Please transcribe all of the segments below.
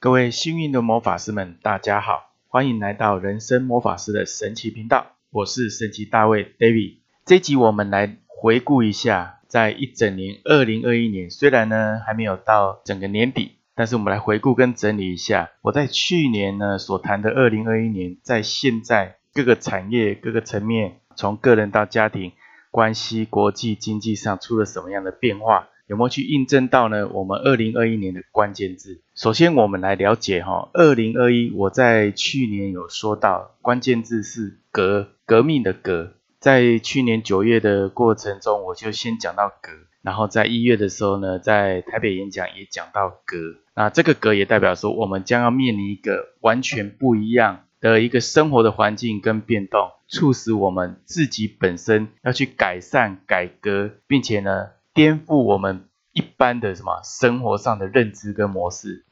各位幸运的魔法师们，大家好，欢迎来到人生魔法师的神奇频道，我是神奇大卫 David。这集我们来回顾一下，在一整年二零二一年，虽然呢还没有到整个年底，但是我们来回顾跟整理一下，我在去年呢所谈的二零二一年，在现在各个产业各个层面，从个人到家庭关系、国际经济上出了什么样的变化。有没有去印证到呢？我们二零二一年的关键字，首先我们来了解哈，二零二一我在去年有说到关键字是革革命的革，在去年九月的过程中，我就先讲到革，然后在一月的时候呢，在台北演讲也讲到革，那这个革也代表说我们将要面临一个完全不一样的一个生活的环境跟变动，促使我们自己本身要去改善改革，并且呢。颠覆我们一般的什么生活上的认知跟模式，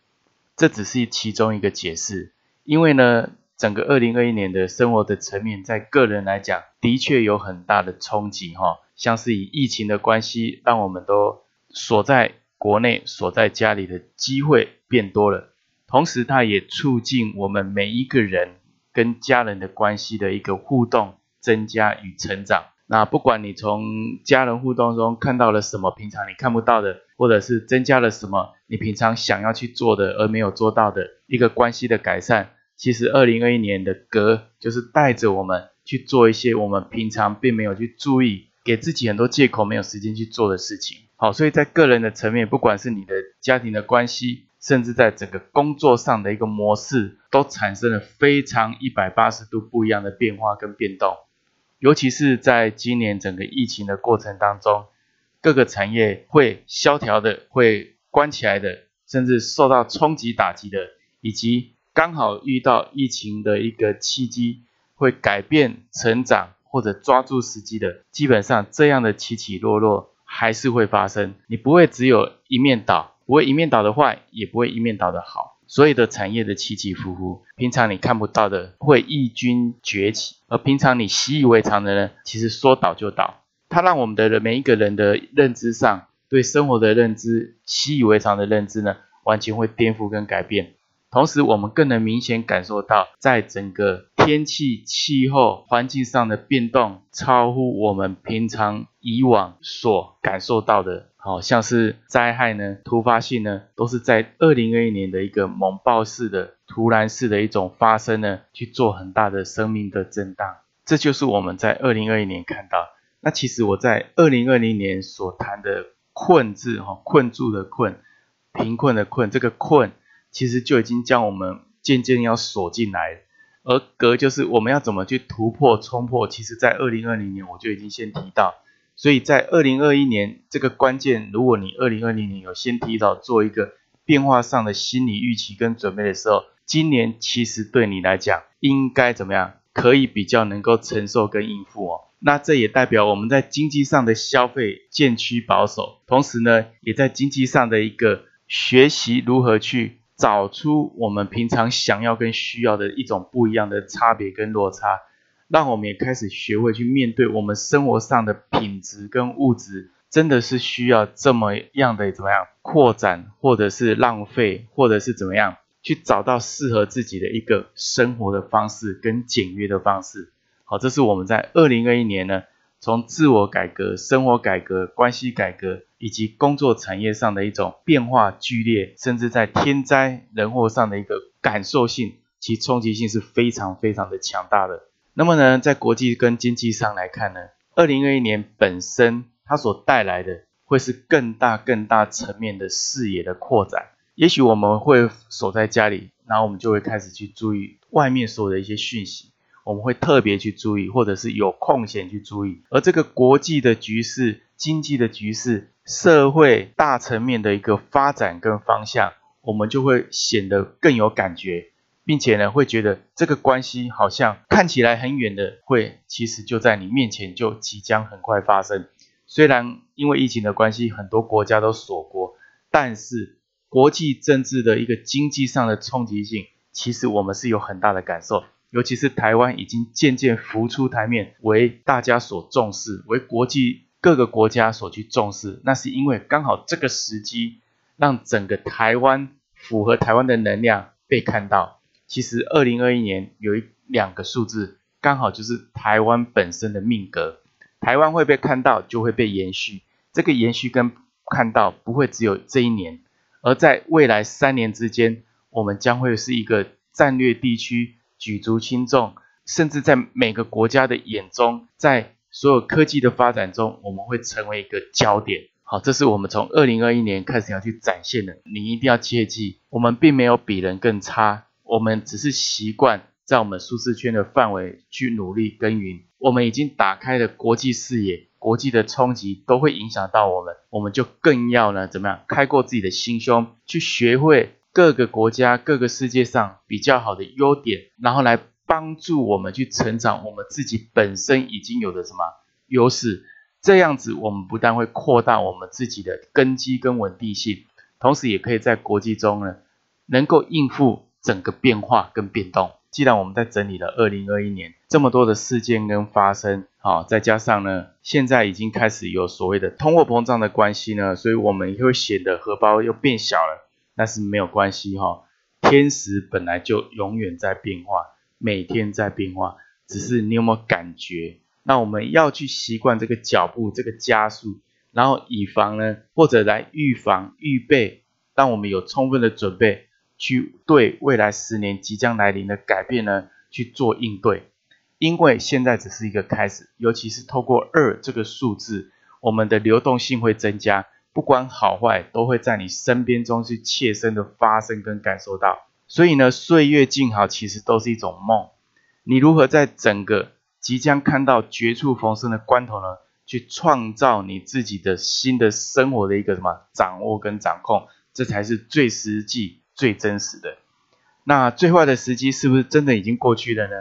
这只是其中一个解释。因为呢，整个二零二一年的生活的层面，在个人来讲，的确有很大的冲击哈。像是以疫情的关系，让我们都锁在国内、锁在家里的机会变多了，同时它也促进我们每一个人跟家人的关系的一个互动增加与成长。那不管你从家人互动中看到了什么平常你看不到的，或者是增加了什么你平常想要去做的而没有做到的一个关系的改善，其实二零二一年的格就是带着我们去做一些我们平常并没有去注意，给自己很多借口没有时间去做的事情。好，所以在个人的层面，不管是你的家庭的关系，甚至在整个工作上的一个模式，都产生了非常一百八十度不一样的变化跟变动。尤其是在今年整个疫情的过程当中，各个产业会萧条的，会关起来的，甚至受到冲击打击的，以及刚好遇到疫情的一个契机，会改变成长或者抓住时机的，基本上这样的起起落落还是会发生。你不会只有一面倒，不会一面倒的坏，也不会一面倒的好。所有的产业的起起伏伏，平常你看不到的会异军崛起，而平常你习以为常的呢，其实说倒就倒。它让我们的每一个人的认知上，对生活的认知，习以为常的认知呢，完全会颠覆跟改变。同时，我们更能明显感受到，在整个天气、气候、环境上的变动，超乎我们平常以往所感受到的。好像是灾害呢，突发性呢，都是在二零二一年的一个猛爆式的、突然式的一种发生呢，去做很大的生命的震荡。这就是我们在二零二一年看到。那其实我在二零二零年所谈的困字，哈，困住的困，贫困的困，这个困其实就已经将我们渐渐要锁进来。而隔就是我们要怎么去突破、冲破，其实在二零二零年我就已经先提到。所以在二零二一年这个关键，如果你二零二零年有先提早做一个变化上的心理预期跟准备的时候，今年其实对你来讲应该怎么样？可以比较能够承受跟应付哦。那这也代表我们在经济上的消费渐趋保守，同时呢，也在经济上的一个学习如何去找出我们平常想要跟需要的一种不一样的差别跟落差。让我们也开始学会去面对我们生活上的品质跟物质，真的是需要这么样的怎么样扩展，或者是浪费，或者是怎么样去找到适合自己的一个生活的方式跟简约的方式。好，这是我们在二零二一年呢，从自我改革、生活改革、关系改革以及工作产业上的一种变化剧烈，甚至在天灾人祸上的一个感受性，其冲击性是非常非常的强大的。那么呢，在国际跟经济上来看呢，二零二一年本身它所带来的会是更大更大层面的视野的扩展。也许我们会守在家里，然后我们就会开始去注意外面所有的一些讯息，我们会特别去注意，或者是有空闲去注意。而这个国际的局势、经济的局势、社会大层面的一个发展跟方向，我们就会显得更有感觉。并且呢，会觉得这个关系好像看起来很远的，会其实就在你面前，就即将很快发生。虽然因为疫情的关系，很多国家都锁国，但是国际政治的一个经济上的冲击性，其实我们是有很大的感受。尤其是台湾已经渐渐浮出台面，为大家所重视，为国际各个国家所去重视。那是因为刚好这个时机，让整个台湾。符合台湾的能量被看到。其实二零二一年有一两个数字，刚好就是台湾本身的命格。台湾会被看到，就会被延续。这个延续跟看到不会只有这一年，而在未来三年之间，我们将会是一个战略地区举足轻重，甚至在每个国家的眼中，在所有科技的发展中，我们会成为一个焦点。好，这是我们从二零二一年开始要去展现的。你一定要切记，我们并没有比人更差，我们只是习惯在我们舒适圈的范围去努力耕耘。我们已经打开了国际视野，国际的冲击都会影响到我们，我们就更要呢怎么样开过自己的心胸，去学会各个国家、各个世界上比较好的优点，然后来帮助我们去成长我们自己本身已经有的什么优势。这样子，我们不但会扩大我们自己的根基跟稳定性，同时也可以在国际中呢，能够应付整个变化跟变动。既然我们在整理了二零二一年这么多的事件跟发生，好，再加上呢，现在已经开始有所谓的通货膨胀的关系呢，所以我们也会显得荷包又变小了。但是没有关系哈，天时本来就永远在变化，每天在变化，只是你有没有感觉？那我们要去习惯这个脚步，这个加速，然后以防呢，或者来预防、预备，让我们有充分的准备，去对未来十年即将来临的改变呢，去做应对。因为现在只是一个开始，尤其是透过二这个数字，我们的流动性会增加，不管好坏，都会在你身边中去切身的发生跟感受到。所以呢，岁月静好其实都是一种梦。你如何在整个即将看到绝处逢生的关头呢，去创造你自己的新的生活的一个什么掌握跟掌控，这才是最实际、最真实的。那最坏的时机是不是真的已经过去了呢？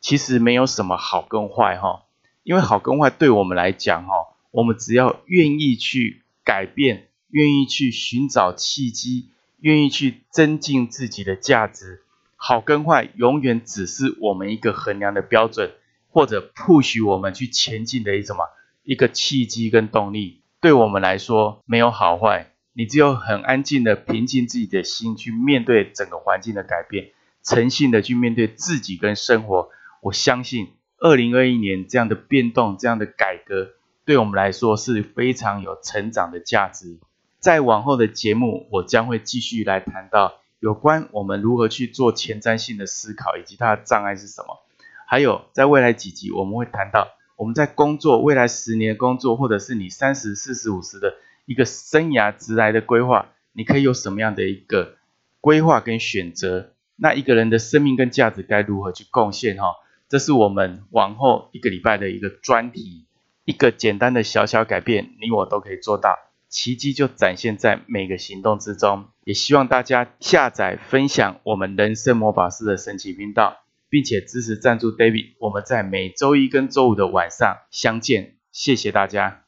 其实没有什么好跟坏哈，因为好跟坏对我们来讲哈，我们只要愿意去改变，愿意去寻找契机，愿意去增进自己的价值，好跟坏永远只是我们一个衡量的标准。或者 push 我们去前进的一种嘛一个契机跟动力，对我们来说没有好坏，你只有很安静的平静自己的心去面对整个环境的改变，诚信的去面对自己跟生活。我相信二零二一年这样的变动，这样的改革，对我们来说是非常有成长的价值。在往后的节目，我将会继续来谈到有关我们如何去做前瞻性的思考，以及它的障碍是什么。还有，在未来几集我们会谈到，我们在工作未来十年工作，或者是你三十四十五十的一个生涯直来的规划，你可以有什么样的一个规划跟选择？那一个人的生命跟价值该如何去贡献？哈，这是我们往后一个礼拜的一个专题，一个简单的小小改变，你我都可以做到，奇迹就展现在每个行动之中。也希望大家下载分享我们人生魔法师的神奇频道。并且支持赞助 David，我们在每周一跟周五的晚上相见，谢谢大家。